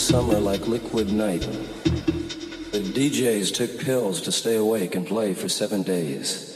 summer like liquid night. The DJs took pills to stay awake and play for seven days.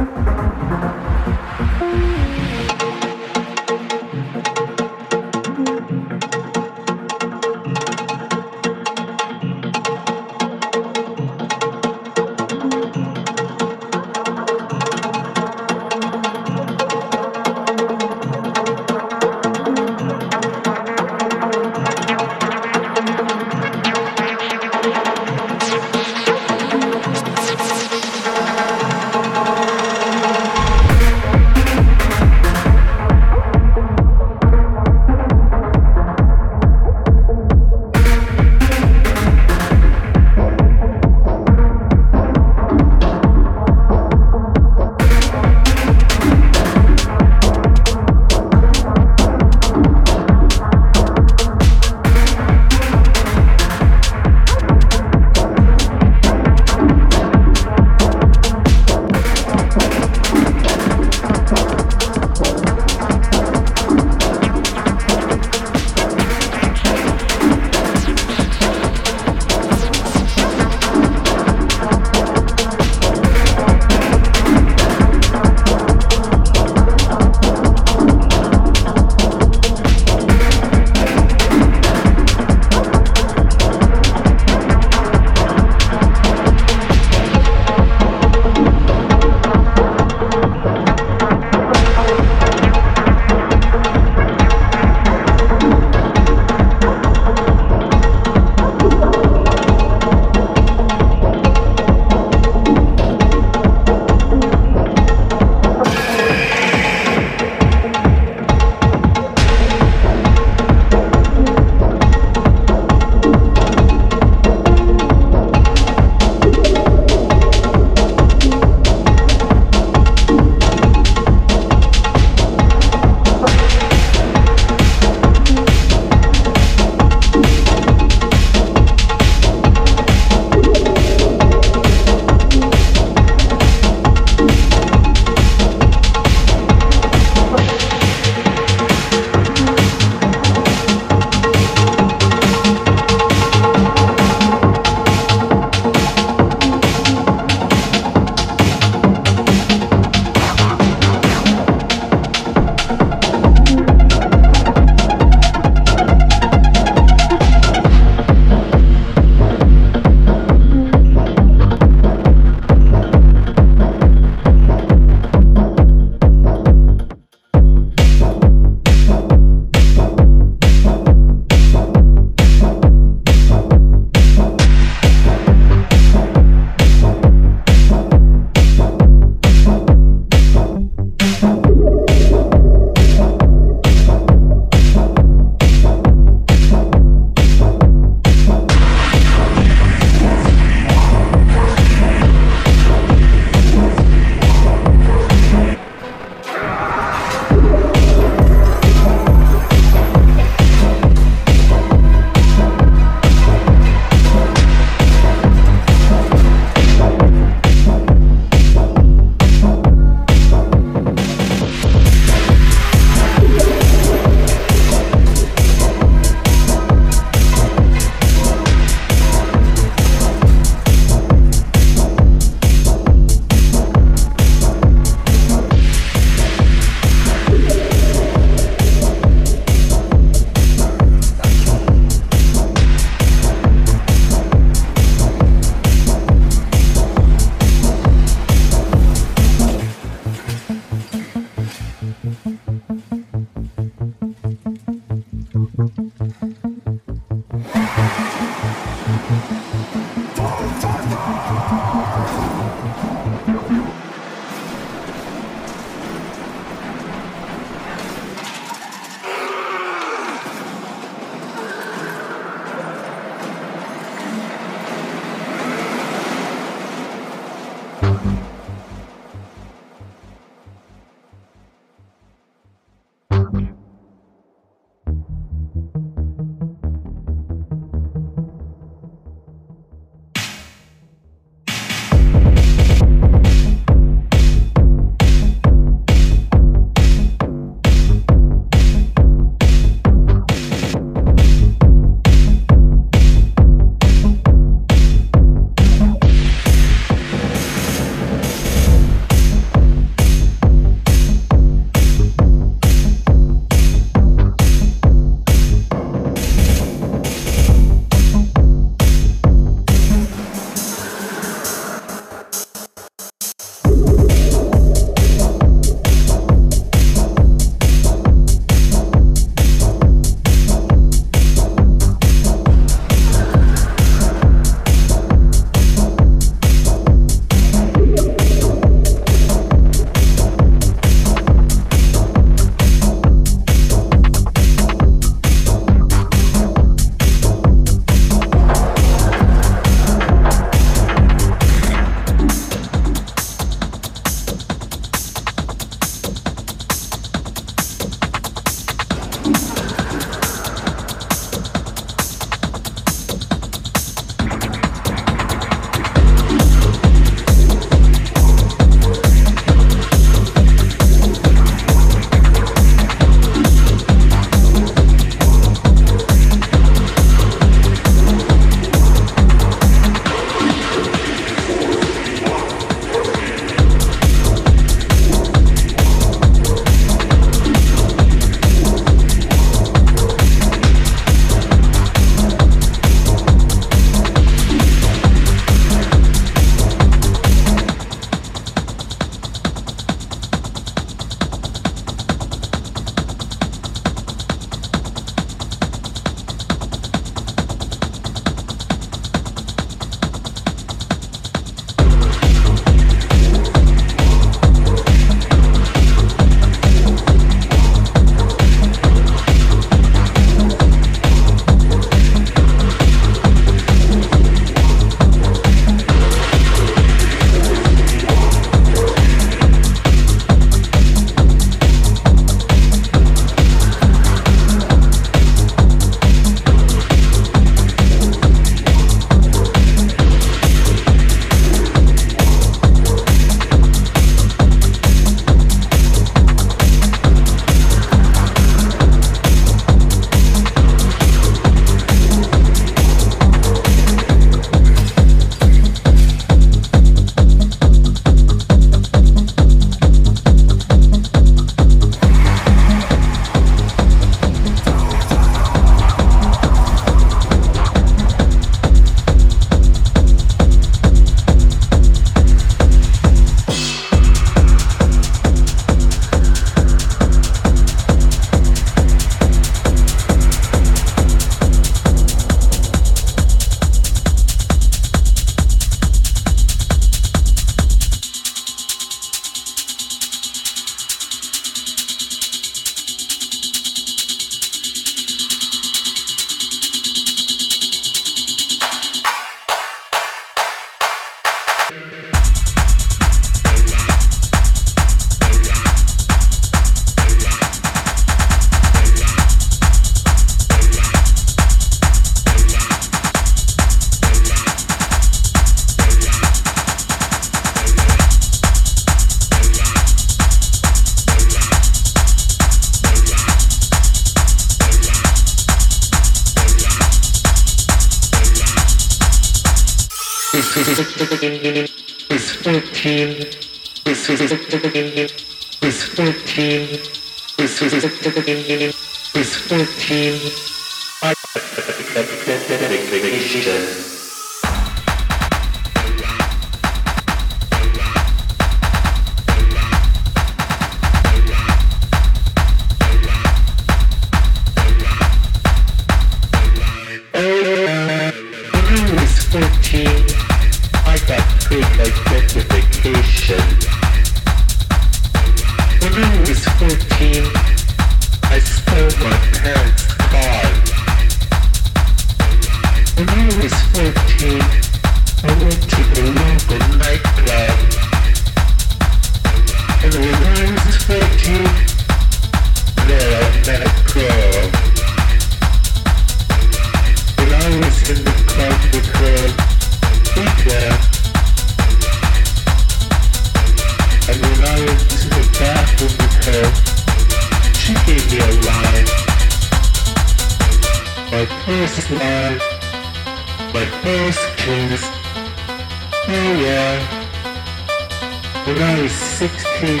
I was 16,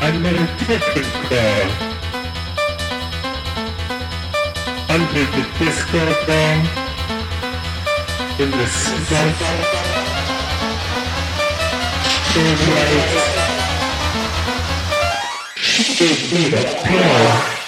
I met a different girl. Under the disco ball, in the smoke, still lights, she gave me the pill.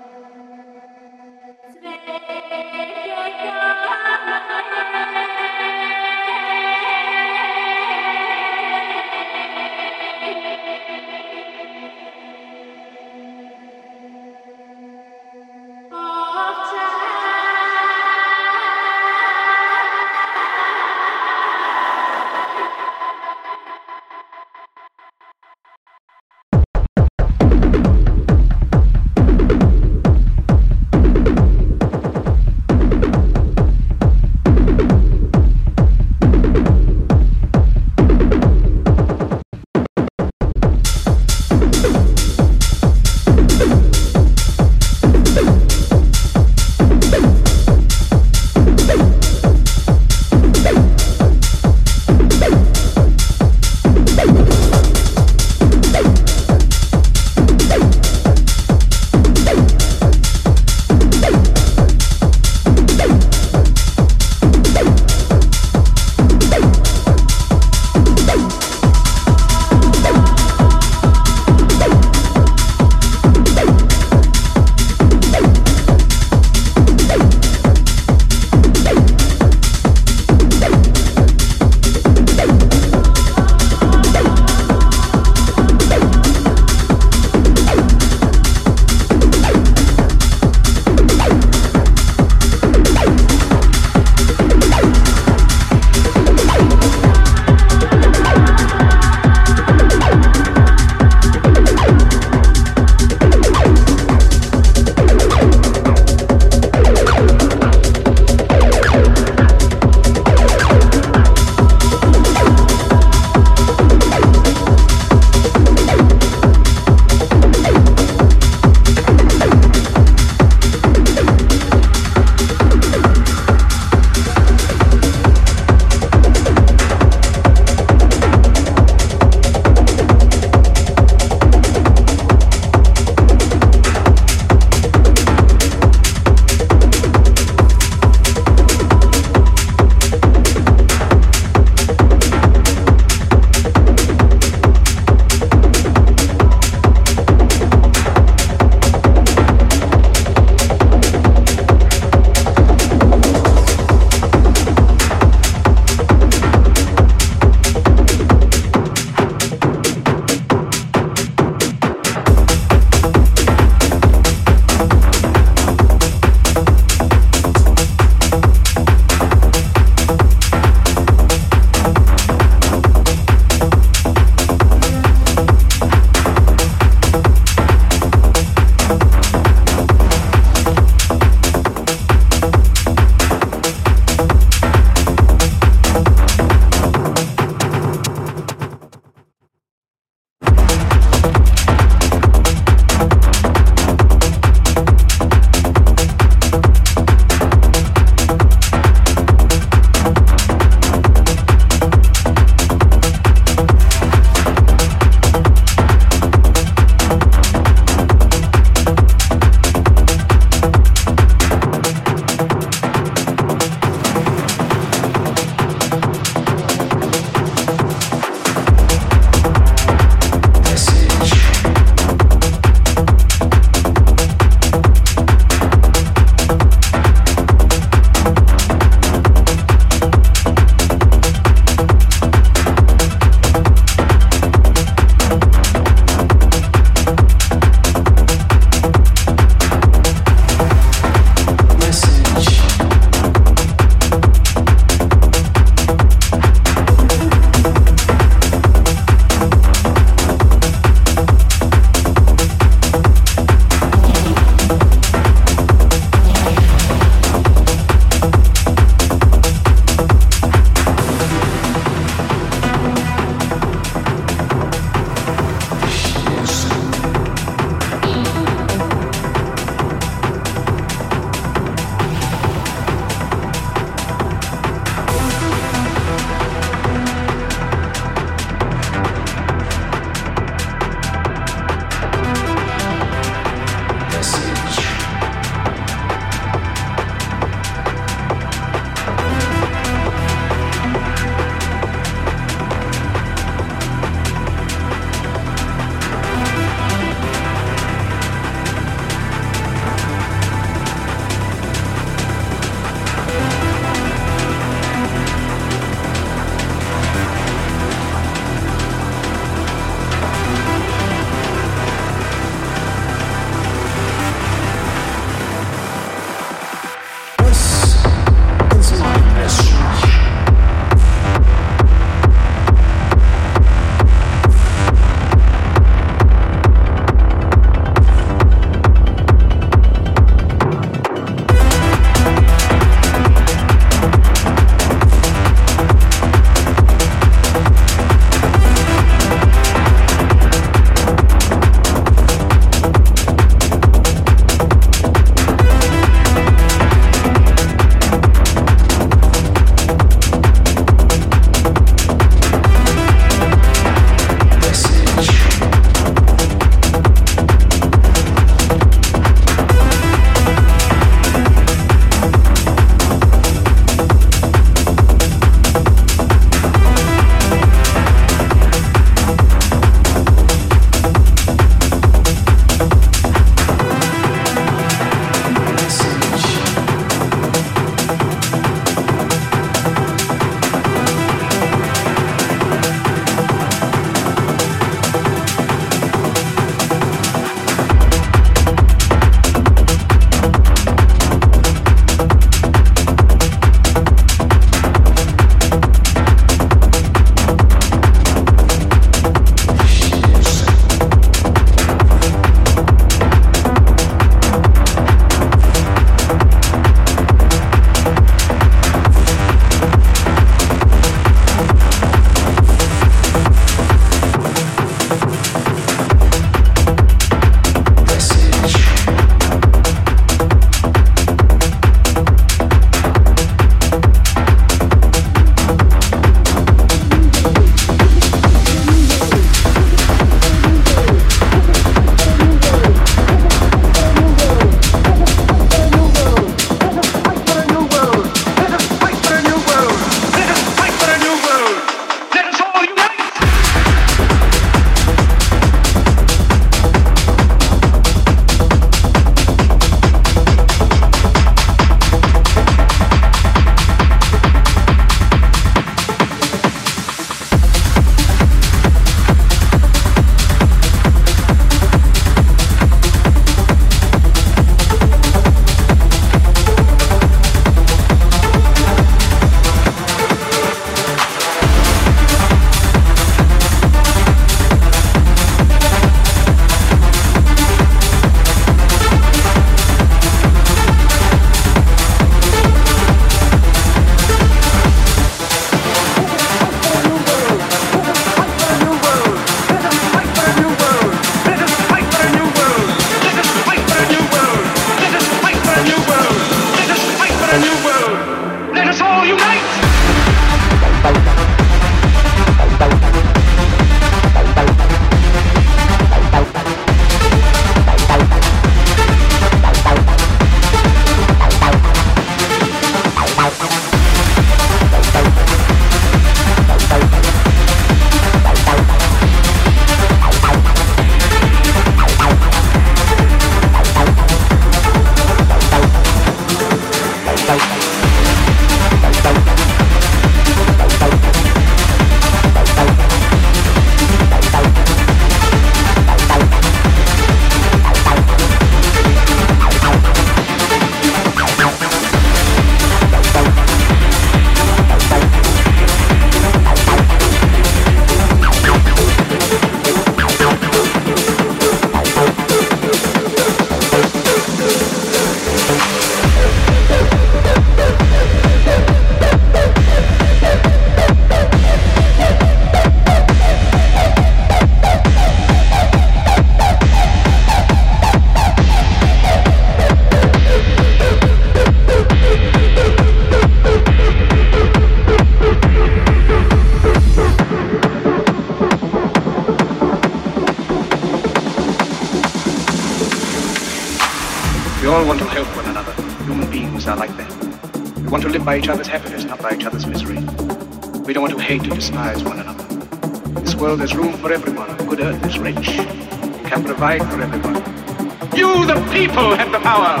The people, have the power.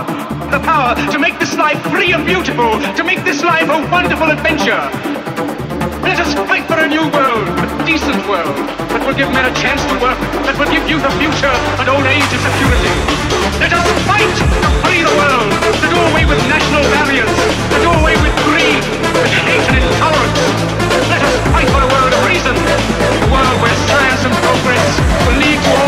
The power to make this life free and beautiful, to make this life a wonderful adventure. Let us fight for a new world, a decent world, that will give men a chance to work, that will give youth a future and old age a security. Let us fight to free the world, to do away with national barriers, to do away with greed, with hate and intolerance. Let us fight for a world of reason, a world where science and progress will lead to all